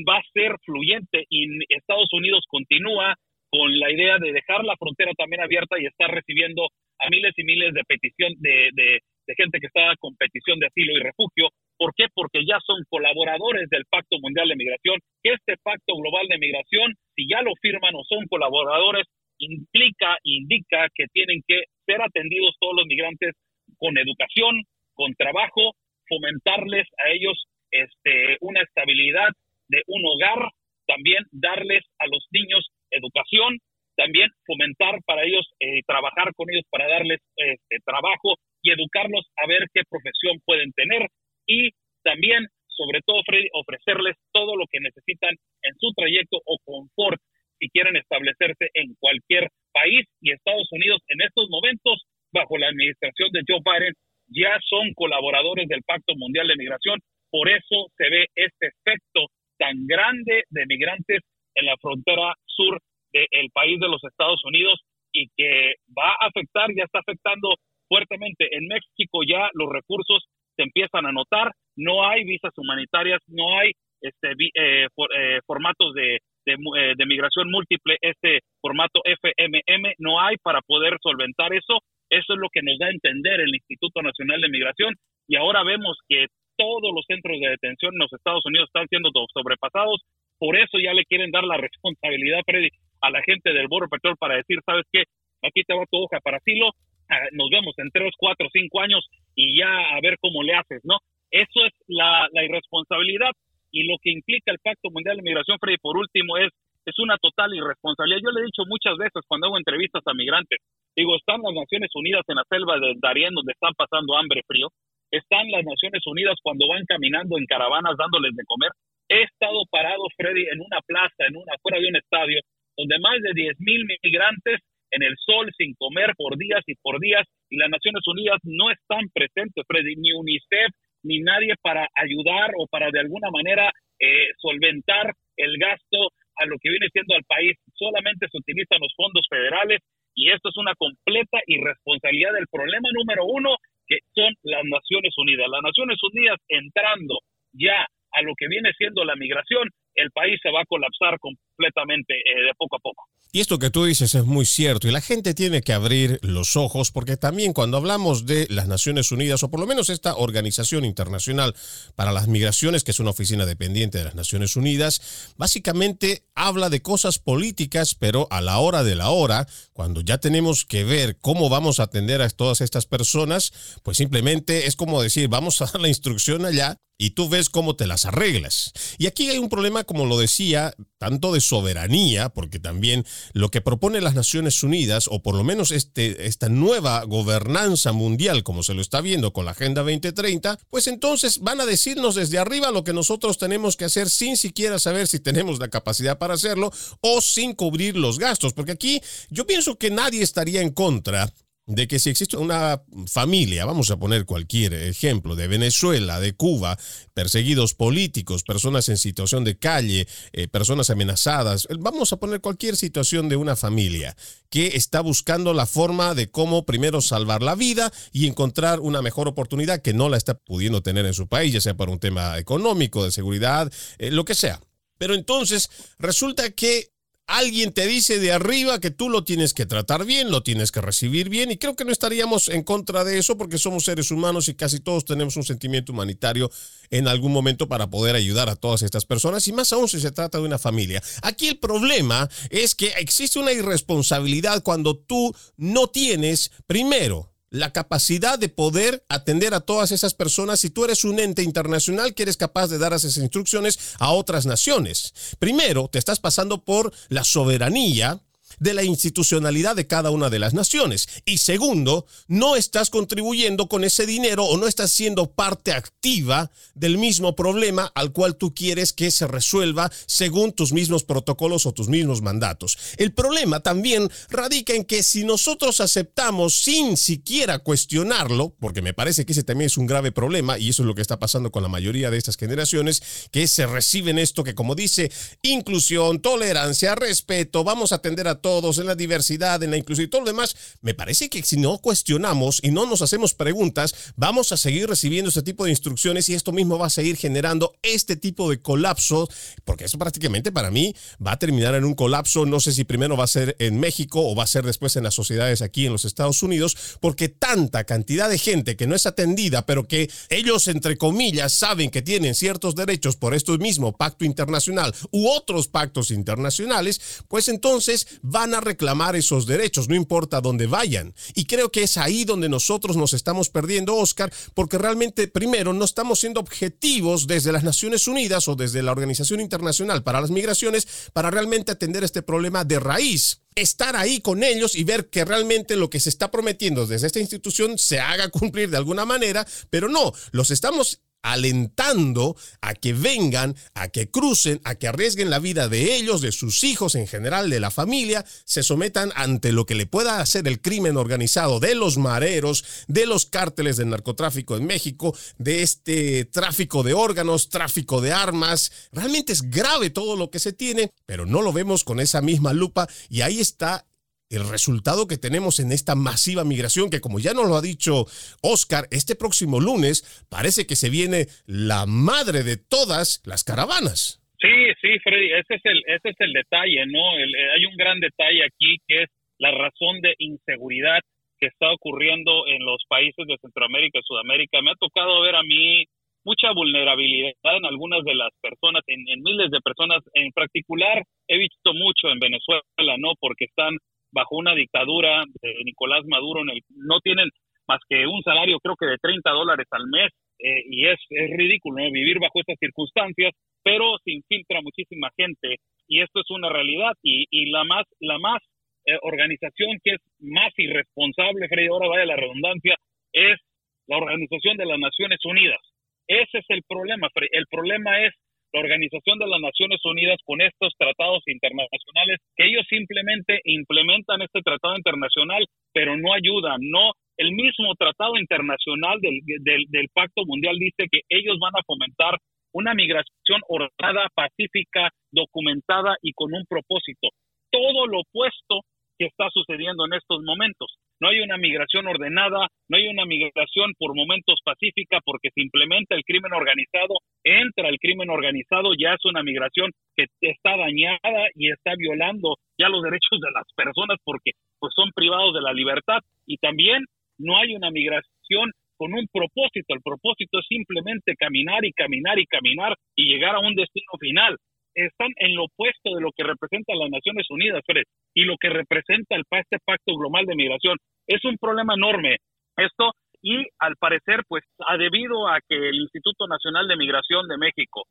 va a ser fluyente y Estados Unidos continúa con la idea de dejar la frontera también abierta y estar recibiendo a miles y miles de petición de, de, gente que está con petición de asilo y refugio. ¿Por qué? Porque ya son colaboradores del Pacto Mundial de Migración. Este Pacto Global de Migración, si ya lo firman o son colaboradores, implica, indica que tienen que ser atendidos todos los migrantes con educación, con trabajo, fomentarles a ellos este, una estabilidad de un hogar, también darles a los niños educación, también fomentar para ellos, eh, trabajar con ellos para darles este, trabajo y educarlos a ver qué profesión pueden tener y también, sobre todo, ofrecerles todo lo que necesitan en su trayecto o confort si quieren establecerse en cualquier país y Estados Unidos en estos momentos, bajo la administración de Joe Biden, ya son colaboradores del Pacto Mundial de Migración. Por eso se ve este efecto tan grande de migrantes en la frontera sur del país de los Estados Unidos y que va a afectar, ya está afectando fuertemente. En México ya los recursos se empiezan a notar, no hay visas humanitarias, no hay este, eh, eh, formatos de eh, de, migración múltiple, este formato FMM, no hay para poder solventar eso. Eso es lo que nos da a entender el Instituto Nacional de Migración y ahora vemos que todos los centros de detención en los Estados Unidos están siendo sobrepasados. Por eso ya le quieren dar la responsabilidad, Freddy, a la gente del Border Patrol para decir, ¿sabes qué? Aquí te va tu hoja para asilo, ah, nos vemos en tres, cuatro, cinco años y ya a ver cómo le haces, ¿no? Eso es la irresponsabilidad y lo que implica el Pacto Mundial de Migración, Freddy, por último, es, es una total irresponsabilidad. Yo le he dicho muchas veces cuando hago entrevistas a migrantes, digo, están las Naciones Unidas en la selva de Darién donde están pasando hambre, frío, están las Naciones Unidas cuando van caminando en caravanas dándoles de comer. He estado parado, Freddy, en una plaza, en una fuera de un estadio, donde más de 10 mil migrantes en el sol sin comer por días y por días y las Naciones Unidas no están presentes, Freddy, ni UNICEF ni nadie para ayudar o para de alguna manera eh, solventar el gasto a lo que viene siendo al país. Solamente se utilizan los fondos federales y esto es una completa irresponsabilidad del problema número uno que son las Naciones Unidas. Las Naciones Unidas entrando ya a lo que viene siendo la migración, el país se va a colapsar completamente eh, de poco a poco. Y esto que tú dices es muy cierto y la gente tiene que abrir los ojos porque también cuando hablamos de las Naciones Unidas o por lo menos esta organización internacional para las migraciones que es una oficina dependiente de las Naciones Unidas, básicamente habla de cosas políticas, pero a la hora de la hora, cuando ya tenemos que ver cómo vamos a atender a todas estas personas, pues simplemente es como decir, vamos a dar la instrucción allá y tú ves cómo te las arreglas. Y aquí hay un problema, como lo decía, tanto de soberanía, porque también lo que propone las Naciones Unidas, o por lo menos este, esta nueva gobernanza mundial, como se lo está viendo con la Agenda 2030, pues entonces van a decirnos desde arriba lo que nosotros tenemos que hacer sin siquiera saber si tenemos la capacidad para hacerlo o sin cubrir los gastos, porque aquí yo pienso que nadie estaría en contra de que si existe una familia, vamos a poner cualquier ejemplo, de Venezuela, de Cuba, perseguidos políticos, personas en situación de calle, eh, personas amenazadas, vamos a poner cualquier situación de una familia que está buscando la forma de cómo primero salvar la vida y encontrar una mejor oportunidad que no la está pudiendo tener en su país, ya sea por un tema económico, de seguridad, eh, lo que sea. Pero entonces resulta que alguien te dice de arriba que tú lo tienes que tratar bien, lo tienes que recibir bien y creo que no estaríamos en contra de eso porque somos seres humanos y casi todos tenemos un sentimiento humanitario en algún momento para poder ayudar a todas estas personas y más aún si se trata de una familia. Aquí el problema es que existe una irresponsabilidad cuando tú no tienes primero la capacidad de poder atender a todas esas personas si tú eres un ente internacional que eres capaz de dar esas instrucciones a otras naciones. Primero, te estás pasando por la soberanía de la institucionalidad de cada una de las naciones. Y segundo, no estás contribuyendo con ese dinero o no estás siendo parte activa del mismo problema al cual tú quieres que se resuelva según tus mismos protocolos o tus mismos mandatos. El problema también radica en que si nosotros aceptamos sin siquiera cuestionarlo, porque me parece que ese también es un grave problema y eso es lo que está pasando con la mayoría de estas generaciones, que se reciben esto que como dice, inclusión, tolerancia, respeto, vamos a atender a todos, en la diversidad, en la inclusión y todo lo demás, me parece que si no cuestionamos y no nos hacemos preguntas, vamos a seguir recibiendo este tipo de instrucciones y esto mismo va a seguir generando este tipo de colapso, porque eso prácticamente para mí va a terminar en un colapso, no sé si primero va a ser en México o va a ser después en las sociedades aquí en los Estados Unidos, porque tanta cantidad de gente que no es atendida, pero que ellos, entre comillas, saben que tienen ciertos derechos por esto mismo pacto internacional u otros pactos internacionales, pues entonces van a reclamar esos derechos, no importa dónde vayan. Y creo que es ahí donde nosotros nos estamos perdiendo, Oscar, porque realmente, primero, no estamos siendo objetivos desde las Naciones Unidas o desde la Organización Internacional para las Migraciones para realmente atender este problema de raíz estar ahí con ellos y ver que realmente lo que se está prometiendo desde esta institución se haga cumplir de alguna manera, pero no, los estamos alentando a que vengan, a que crucen, a que arriesguen la vida de ellos, de sus hijos en general, de la familia, se sometan ante lo que le pueda hacer el crimen organizado de los mareros, de los cárteles del narcotráfico en México, de este tráfico de órganos, tráfico de armas. Realmente es grave todo lo que se tiene, pero no lo vemos con esa misma lupa y ahí está el resultado que tenemos en esta masiva migración que como ya nos lo ha dicho Oscar, este próximo lunes parece que se viene la madre de todas las caravanas. Sí, sí, Freddy, ese es el, ese es el detalle, ¿no? Eh, hay un gran detalle aquí que es la razón de inseguridad que está ocurriendo en los países de Centroamérica y Sudamérica. Me ha tocado ver a mí mucha vulnerabilidad en algunas de las personas, en, en miles de personas, en particular he visto mucho en Venezuela, ¿no? Porque están bajo una dictadura de Nicolás Maduro, en el, no tienen más que un salario creo que de 30 dólares al mes, eh, y es, es ridículo vivir bajo estas circunstancias, pero se infiltra muchísima gente y esto es una realidad y, y la más, la más eh, organización que es más irresponsable, Freddy, ahora vaya la redundancia, es la Organización de las Naciones Unidas. Ese es el problema, Freddy. El problema es la Organización de las Naciones Unidas con estos tratados internacionales, que ellos simplemente implementan este tratado internacional, pero no ayudan, no. El mismo tratado internacional del, del, del Pacto Mundial dice que ellos van a fomentar una migración ordenada, pacífica, documentada y con un propósito. Todo lo opuesto que está sucediendo en estos momentos. No hay una migración ordenada, no hay una migración por momentos pacífica porque se implementa el crimen organizado, entra el crimen organizado, ya es una migración que está dañada y está violando ya los derechos de las personas porque pues son privados de la libertad. Y también no hay una migración con un propósito, el propósito es simplemente caminar y caminar y caminar y llegar a un destino final están en lo opuesto de lo que representa las Naciones Unidas, Fred, y lo que representa el, este pacto global de migración. Es un problema enorme esto y al parecer, pues, ha debido a que el Instituto Nacional de Migración de México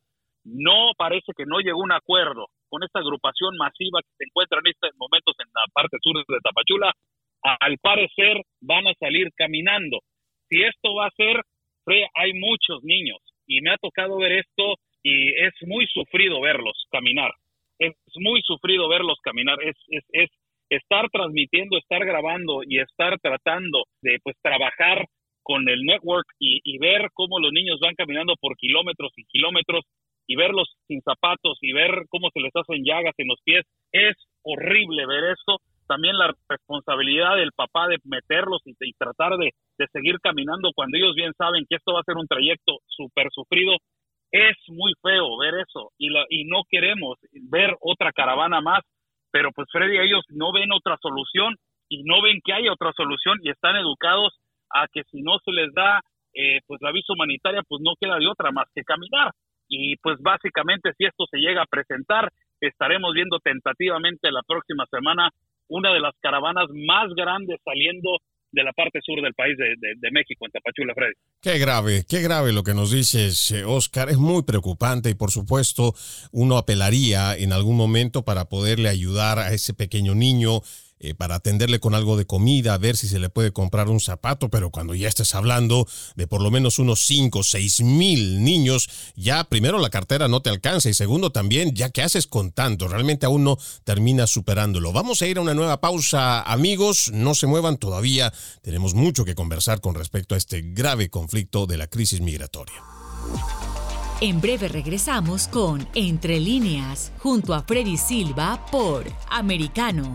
no parece que no llegó a un acuerdo con esta agrupación masiva que se encuentra en estos momentos en la parte sur de Tapachula, al parecer van a salir caminando. Si esto va a ser, Fred, hay muchos niños y me ha tocado ver esto y es muy sufrido verlos caminar. Es muy sufrido verlos caminar. Es, es, es estar transmitiendo, estar grabando y estar tratando de pues trabajar con el network y, y ver cómo los niños van caminando por kilómetros y kilómetros y verlos sin zapatos y ver cómo se les hacen llagas en los pies. Es horrible ver eso. También la responsabilidad del papá de meterlos y, y tratar de, de seguir caminando cuando ellos bien saben que esto va a ser un trayecto súper sufrido es muy feo ver eso y, la, y no queremos ver otra caravana más, pero pues Freddy, ellos no ven otra solución y no ven que hay otra solución y están educados a que si no se les da eh, pues la visa humanitaria, pues no queda de otra más que caminar. Y pues básicamente si esto se llega a presentar, estaremos viendo tentativamente la próxima semana una de las caravanas más grandes saliendo de la parte sur del país de, de, México, en Tapachula, Freddy. Qué grave, qué grave lo que nos dices, Oscar. Es muy preocupante y por supuesto uno apelaría en algún momento para poderle ayudar a ese pequeño niño eh, para atenderle con algo de comida, a ver si se le puede comprar un zapato, pero cuando ya estés hablando de por lo menos unos 5, 6 mil niños, ya primero la cartera no te alcanza y segundo también, ya que haces con tanto, realmente aún no terminas superándolo. Vamos a ir a una nueva pausa, amigos, no se muevan todavía, tenemos mucho que conversar con respecto a este grave conflicto de la crisis migratoria. En breve regresamos con Entre líneas, junto a Freddy Silva por Americano.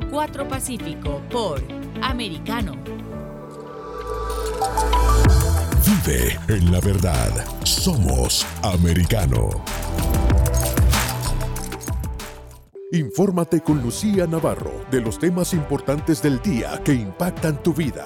4 Pacífico por Americano. Vive en la verdad. Somos Americano. Infórmate con Lucía Navarro de los temas importantes del día que impactan tu vida.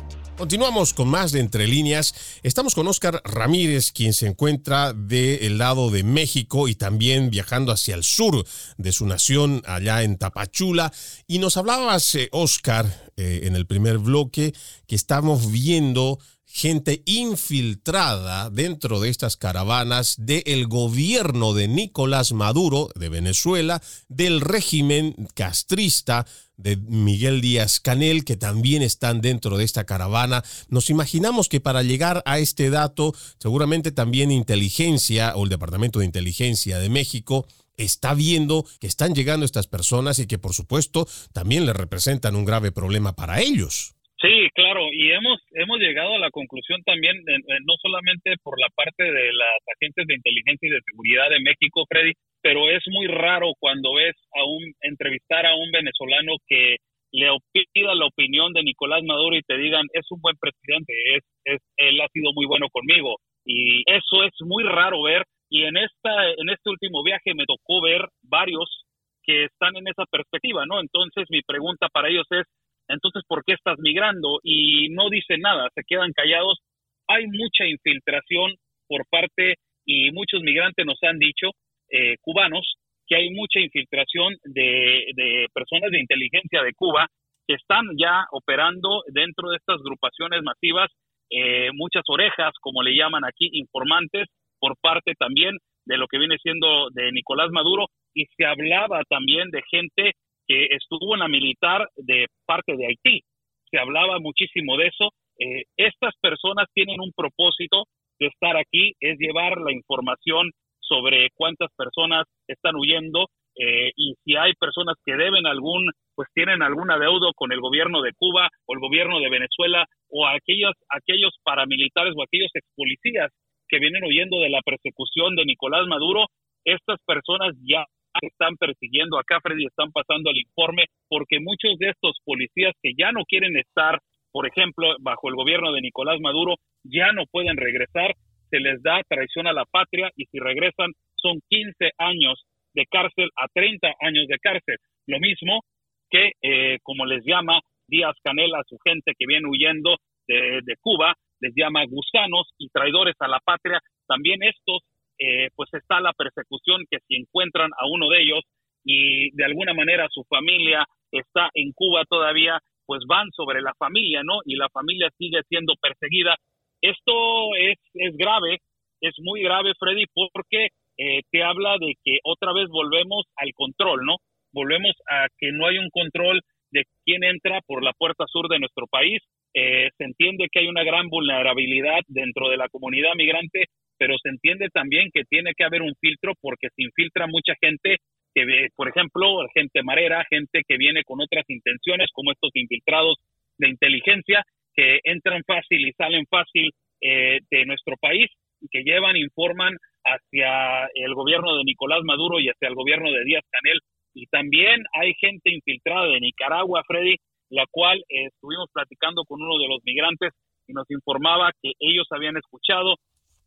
Continuamos con más de Entre Líneas. Estamos con Oscar Ramírez, quien se encuentra del lado de México y también viajando hacia el sur de su nación, allá en Tapachula. Y nos hablabas, Oscar, eh, en el primer bloque, que estamos viendo gente infiltrada dentro de estas caravanas del gobierno de Nicolás Maduro de Venezuela, del régimen castrista de Miguel Díaz Canel, que también están dentro de esta caravana. Nos imaginamos que para llegar a este dato, seguramente también inteligencia o el Departamento de Inteligencia de México está viendo que están llegando estas personas y que por supuesto también le representan un grave problema para ellos. Sí, claro, y hemos hemos llegado a la conclusión también, no solamente por la parte de las agentes de inteligencia y de seguridad de México, Freddy, pero es muy raro cuando ves a un entrevistar a un venezolano que le pida la opinión de Nicolás Maduro y te digan es un buen presidente, es, es él ha sido muy bueno conmigo y eso es muy raro ver y en esta en este último viaje me tocó ver varios que están en esa perspectiva, ¿no? Entonces mi pregunta para ellos es entonces, ¿por qué estás migrando? Y no dicen nada, se quedan callados. Hay mucha infiltración por parte, y muchos migrantes nos han dicho, eh, cubanos, que hay mucha infiltración de, personas de inteligencia de Cuba que están ya operando dentro de estas agrupaciones masivas, eh, muchas orejas, como le llaman aquí, informantes, por parte también de lo que viene siendo de Nicolás Maduro, y se hablaba también de gente que estuvo en la militar de parte de Haití. Se hablaba muchísimo de eso. Eh, estas personas tienen un propósito de estar aquí, es llevar la información sobre cuántas personas están huyendo eh, y si hay personas que deben algún, pues tienen algún adeudo con el gobierno de Cuba o el gobierno de Venezuela o aquellos, aquellos paramilitares o aquellos ex policías que vienen huyendo de la persecución de Nicolás Maduro, estas personas ya están persiguiendo acá, Freddy, están pasando el informe, porque muchos de estos policías que ya no quieren estar, por ejemplo, bajo el gobierno de Nicolás Maduro, ya no pueden regresar, se les da traición a la patria y si regresan son 15 años de cárcel a 30 años de cárcel. Lo mismo que, eh, como les llama Díaz Canel a su gente que viene huyendo de, de Cuba, les llama gusanos y traidores a la patria. También estos eh, pues está la persecución que si encuentran a uno de ellos y de alguna manera su familia está en Cuba todavía, pues van sobre la familia, ¿no? Y la familia sigue siendo perseguida. Esto es, es grave, es muy grave, Freddy, porque eh, te habla de que otra vez volvemos al control, ¿no? Volvemos a que no hay un control de quién entra por la puerta sur de nuestro país. Eh, se entiende que hay una gran vulnerabilidad dentro de la comunidad migrante pero se entiende también que tiene que haber un filtro porque se infiltra mucha gente que, ve, por ejemplo, gente marera, gente que viene con otras intenciones, como estos infiltrados de inteligencia, que entran fácil y salen fácil eh, de nuestro país y que llevan, informan hacia el gobierno de Nicolás Maduro y hacia el gobierno de Díaz Canel. Y también hay gente infiltrada de Nicaragua, Freddy, la cual eh, estuvimos platicando con uno de los migrantes y nos informaba que ellos habían escuchado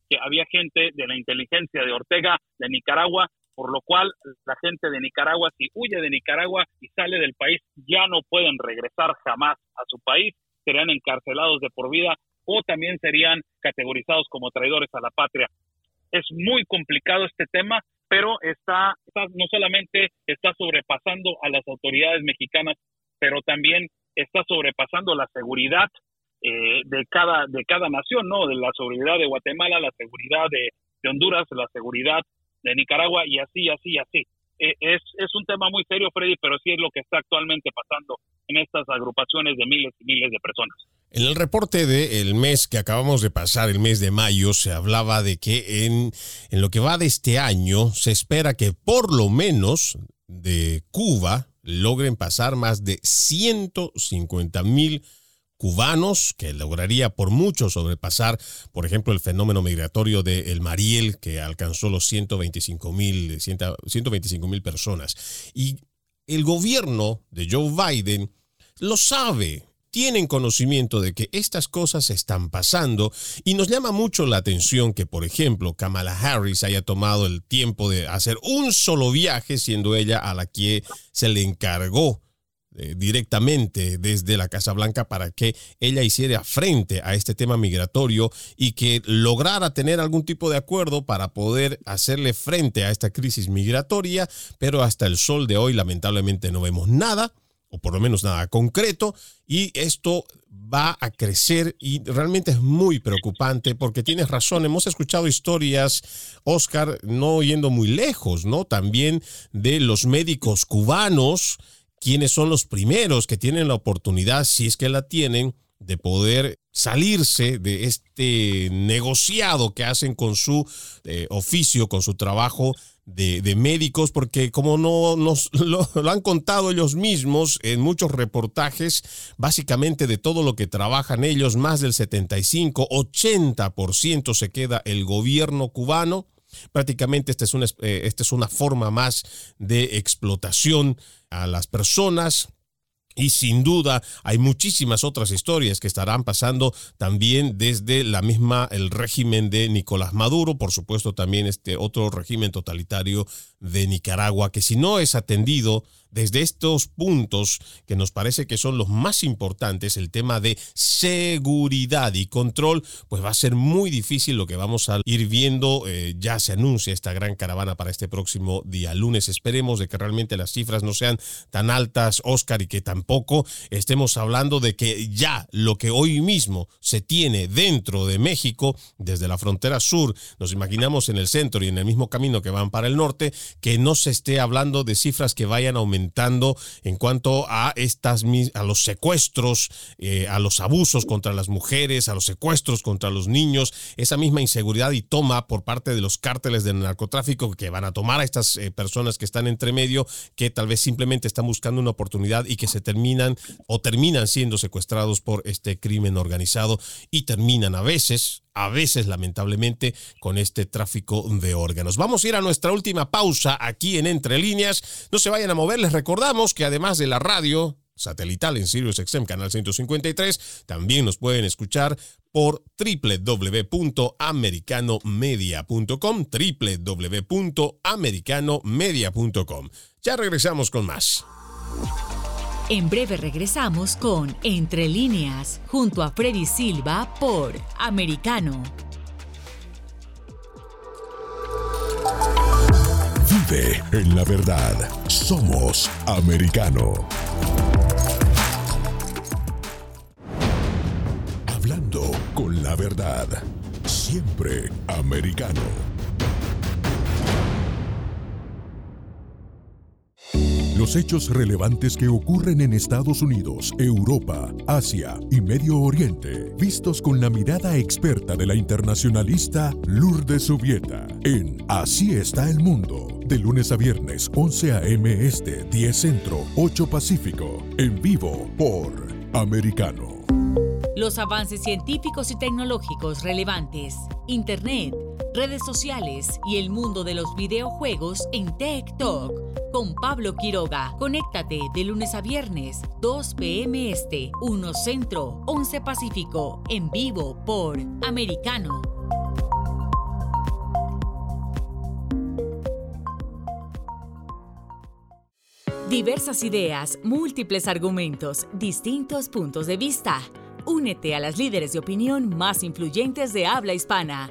que había gente de la inteligencia de Ortega de Nicaragua, por lo cual la gente de Nicaragua, si huye de Nicaragua y sale del país, ya no pueden regresar jamás a su país, serían encarcelados de por vida o también serían categorizados como traidores a la patria. Es muy complicado este tema, pero está, no solamente está sobrepasando a las autoridades mexicanas, pero también está sobrepasando la seguridad eh, de cada de cada nación, ¿no? De la seguridad de Guatemala, la seguridad de, Honduras, la seguridad de Nicaragua y así, así, así. eh, es, es un tema muy serio, Freddy, pero sí es lo que está actualmente pasando en estas agrupaciones de miles y miles de personas. En el reporte del mes que acabamos de pasar, el mes de mayo, se hablaba de que en, en lo que va de este año se espera que por lo menos de Cuba logren pasar más de 150 mil cubanos, que lograría por mucho sobrepasar, por ejemplo, el fenómeno migratorio de El Mariel, que alcanzó los 125 mil 125 mil personas. Y el gobierno de Joe Biden lo sabe, tienen conocimiento de que estas cosas están pasando y nos llama mucho la atención que, por ejemplo, Kamala Harris haya tomado el tiempo de hacer un solo viaje, siendo ella a la que se le encargó eh, directamente desde la Casa Blanca para que ella hiciera frente a este tema migratorio y que lograra tener algún tipo de acuerdo para poder hacerle frente a esta crisis migratoria, pero hasta el sol de hoy lamentablemente no vemos nada o por lo menos nada concreto, y esto va a crecer y realmente es muy preocupante porque tienes razón, hemos escuchado historias, Oscar, no yendo muy lejos, ¿no? También de los médicos cubanos quiénes son los primeros que tienen la oportunidad, si es que la tienen, de poder salirse de este negociado que hacen con su eh, oficio, con su trabajo de, médicos, porque como no nos lo, han contado ellos mismos en muchos reportajes, básicamente de todo lo que trabajan ellos, más del 75, 80% se queda el gobierno cubano Prácticamente esta es una, eh, esta es una forma más de explotación a las personas, y sin duda hay muchísimas otras historias que estarán pasando también desde la misma el régimen de Nicolás Maduro, por supuesto también este otro régimen totalitario de Nicaragua que si no es atendido desde estos puntos que nos parece que son los más importantes, el tema de seguridad y control, pues va a ser muy difícil lo que vamos a ir viendo. Eh, ya se anuncia esta gran caravana para este próximo día lunes. Esperemos de que realmente las cifras no sean tan altas, Oscar, y que tampoco estemos hablando de que ya lo que hoy mismo se tiene dentro de México, desde la frontera sur, nos imaginamos en el centro y en el mismo camino que van para el norte, que no se esté hablando de cifras que vayan a en cuanto a estas a los secuestros, eh, a los abusos contra las mujeres, a los secuestros contra los niños, esa misma inseguridad y toma por parte de los cárteles del narcotráfico que van a tomar a estas eh, personas que están entre medio, que tal vez simplemente están buscando una oportunidad y que se terminan o terminan siendo secuestrados por este crimen organizado y terminan a veces a veces lamentablemente con este tráfico de órganos. Vamos a ir a nuestra última pausa aquí en Entre Líneas. No se vayan a mover, les recordamos que además de la radio satelital en Sirius XM Canal 153, también nos pueden escuchar por www.americanomedia.com, www.americanomedia.com. Ya regresamos con más. En breve regresamos con Entre líneas, junto a Freddy Silva por Americano. En la verdad. Somos Americano. Hablando con la verdad. Siempre americano. Los hechos relevantes que ocurren en Estados Unidos, Europa, Asia y Medio Oriente, vistos con la mirada experta de la internacionalista Lourdes Subieta, en Así está el mundo, de lunes a viernes, 11 a.m. Este, 10 Centro, 8 Pacífico, en vivo por Americano. Los avances científicos y tecnológicos relevantes, Internet, redes sociales y el mundo de los videojuegos en Talk con Pablo Quiroga. Conéctate de lunes a viernes, 2 p.m. Este, 1 Centro, 11 Pacífico, en vivo por Americano. Diversas ideas, múltiples argumentos, distintos puntos de vista. Únete a las líderes de opinión más influyentes de habla hispana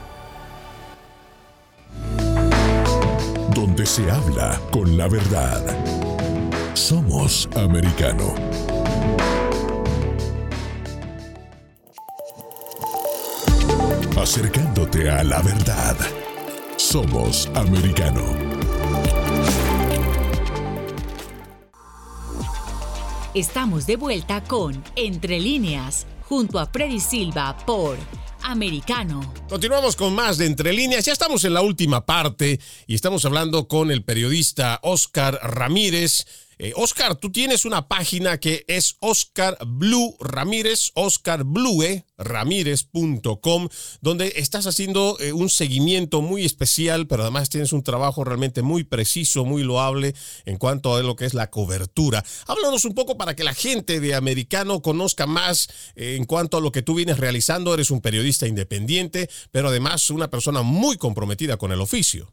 Donde se habla con la verdad. Somos americano. Acercándote a la verdad. Somos americano. Estamos de vuelta con Entre líneas, junto a Freddy Silva por Americano. Continuamos con más de Entre líneas. Ya estamos en la última parte y estamos hablando con el periodista Oscar Ramírez eh, Oscar, tú tienes una página que es Oscar Blue Ramírez, oscarblueramírez.com, donde estás haciendo eh, un seguimiento muy especial, pero además tienes un trabajo realmente muy preciso, muy loable en cuanto a lo que es la cobertura. Háblanos un poco para que la gente de Americano conozca más eh, en cuanto a lo que tú vienes realizando. Eres un periodista independiente, pero además una persona muy comprometida con el oficio.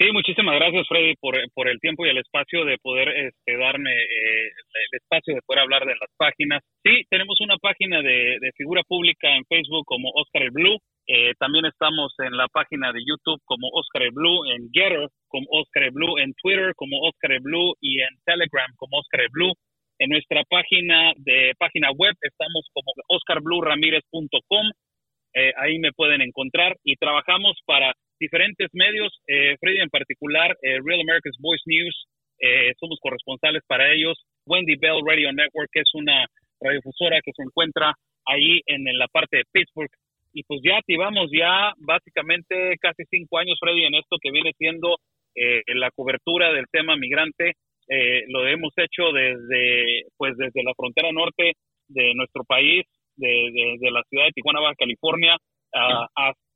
Sí, muchísimas gracias, Freddy, por, por el tiempo y el espacio de poder este, darme eh, el espacio de poder hablar de las páginas. Sí, tenemos una página de, de figura pública en Facebook como Oscar el Blue. Eh, también estamos en la página de YouTube como Oscar Blue, en Getter como Oscar Blue, en Twitter como Oscar Blue y en Telegram como Oscar Blue. En nuestra página de página web estamos como oscarblueramírez.com. Eh, ahí me pueden encontrar y trabajamos para diferentes medios, eh, Freddy en particular, eh, Real America's Voice News, eh, somos corresponsales para ellos, Wendy Bell Radio Network, es una radiodifusora que se encuentra ahí en, la parte de Pittsburgh. Y pues ya activamos ya básicamente casi cinco años, Freddy, en esto que viene siendo la cobertura del tema migrante. lo hemos hecho desde, pues desde la frontera norte de nuestro país, de, la ciudad de Tijuana, Baja California, hasta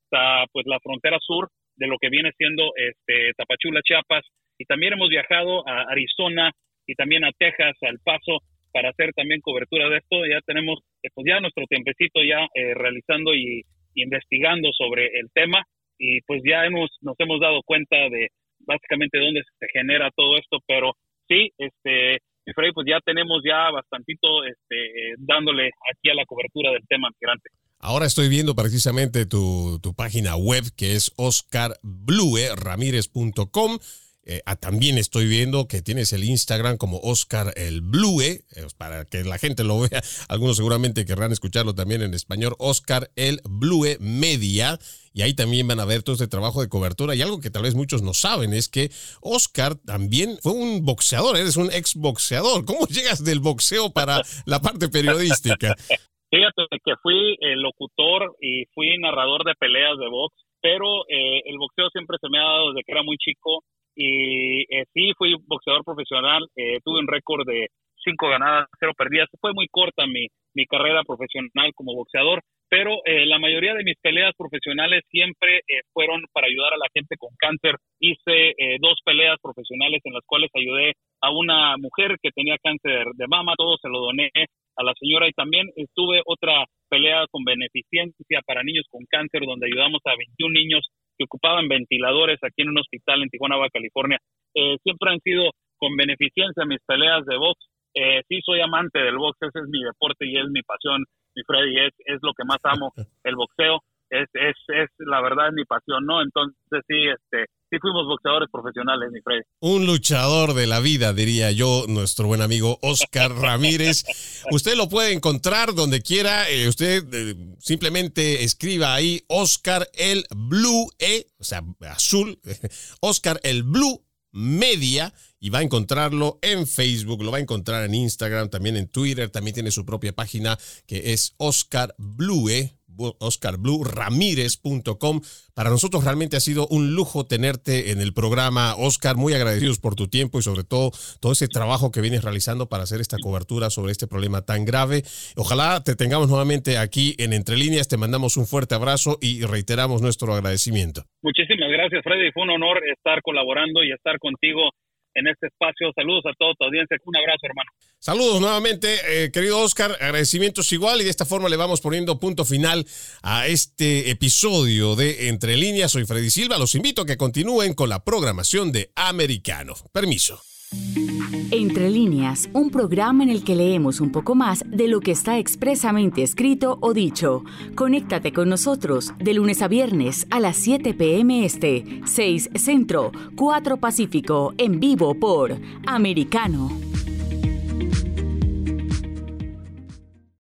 pues la frontera sur de lo que viene siendo este Tapachula, Chiapas y también hemos viajado a Arizona y también a Texas, al Paso para hacer también cobertura de esto. Ya tenemos eh, pues ya nuestro tiempecito ya eh, realizando y, investigando sobre el tema y pues ya hemos nos hemos dado cuenta de básicamente dónde se genera todo esto, pero sí, este Freddy, pues ya tenemos ya bastantito este, dándole aquí a la cobertura del tema migrante. Ahora estoy viendo precisamente tu, página web que es oscarblueramírez.com. Eh, ah, también estoy viendo que tienes el Instagram como Oscar el Blue, eh, para que la gente lo vea. Algunos seguramente querrán escucharlo también en español. Oscar el Blue Media. Y ahí también van a ver todo este trabajo de cobertura. Y algo que tal vez muchos no saben es que Oscar también fue un boxeador, eres un ex boxeador. ¿Cómo llegas del boxeo para la parte periodística? Fíjate que fui el locutor y fui narrador de peleas de box, pero eh, el boxeo siempre se me ha dado desde que era muy chico y eh, sí fui boxeador profesional, eh, tuve un récord de cinco ganadas, cero perdidas. Fue muy corta mi, mi carrera profesional como boxeador, pero la mayoría de mis peleas profesionales siempre fueron para ayudar a la gente con cáncer. Hice dos peleas profesionales en las cuales ayudé a una mujer que tenía cáncer de mama, todo se lo doné a la señora y también estuve otra pelea con beneficencia para niños con cáncer donde ayudamos a 21 niños que ocupaban ventiladores aquí en un hospital en Tijuana, Baja California. Eh, siempre han sido con beneficencia mis peleas de box. Eh, sí soy amante del box, ese es mi deporte y es mi pasión, mi Freddy, es, es lo que más amo, el boxeo. Es, es, es la verdad es mi pasión, ¿no? Entonces sí, este, sí fuimos boxeadores profesionales, mi Freddy. Un luchador de la vida, diría yo, nuestro buen amigo Oscar Ramírez. Usted lo puede encontrar donde quiera. Eh, usted eh, simplemente escriba ahí Oscar el Blue E, o sea, azul, Oscar el Blue Media y va a encontrarlo en Facebook, lo va a encontrar en Instagram, también en Twitter, también tiene su propia página que es Oscar Blue oscarbluramírez.com. Para nosotros realmente ha sido un lujo tenerte en el programa, Oscar. Muy agradecidos por tu tiempo y sobre todo todo ese trabajo que vienes realizando para hacer esta cobertura sobre este problema tan grave. Ojalá te tengamos nuevamente aquí en Entre Líneas. Te mandamos un fuerte abrazo y reiteramos nuestro agradecimiento. Muchísimas gracias, Freddy. Fue un honor estar colaborando y estar contigo en este espacio. Saludos a toda tu audiencia. Un abrazo, hermano. Saludos nuevamente, eh, querido Oscar. Agradecimientos igual y de esta forma le vamos poniendo punto final a este episodio de Entre Líneas. Soy Freddy Silva. Los invito a que continúen con la programación de Americano. Permiso. Entre líneas, un programa en el que leemos un poco más de lo que está expresamente escrito o dicho. Conéctate con nosotros de lunes a viernes a las 7 p.m. Este, 6 Centro, 4 Pacífico, en vivo por Americano.